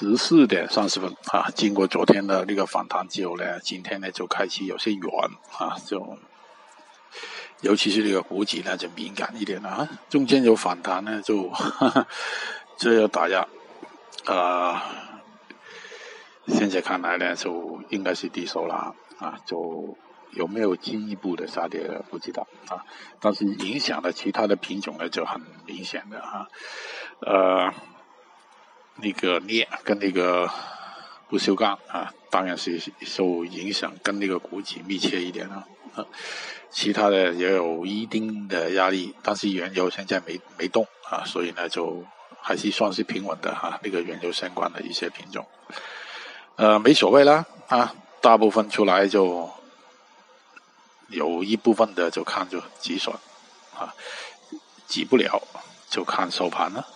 十四点三十分啊，经过昨天的那个反弹之后呢，今天呢就开始有些软啊，就尤其是这个股指呢就敏感一点了啊，中间有反弹呢就 这要打压啊，现在看来呢就应该是低收了啊，就有没有进一步的下跌不知道啊，但是影响了其他的品种呢就很明显的啊，呃。那个镍跟那个不锈钢啊，当然是受影响，跟那个股指密切一点了啊。其他的也有一定的压力，但是原油现在没没动啊，所以呢就还是算是平稳的哈。那个原油相关的一些品种，呃，没所谓啦啊，大部分出来就有一部分的就看就止损啊，止不了就看收盘了。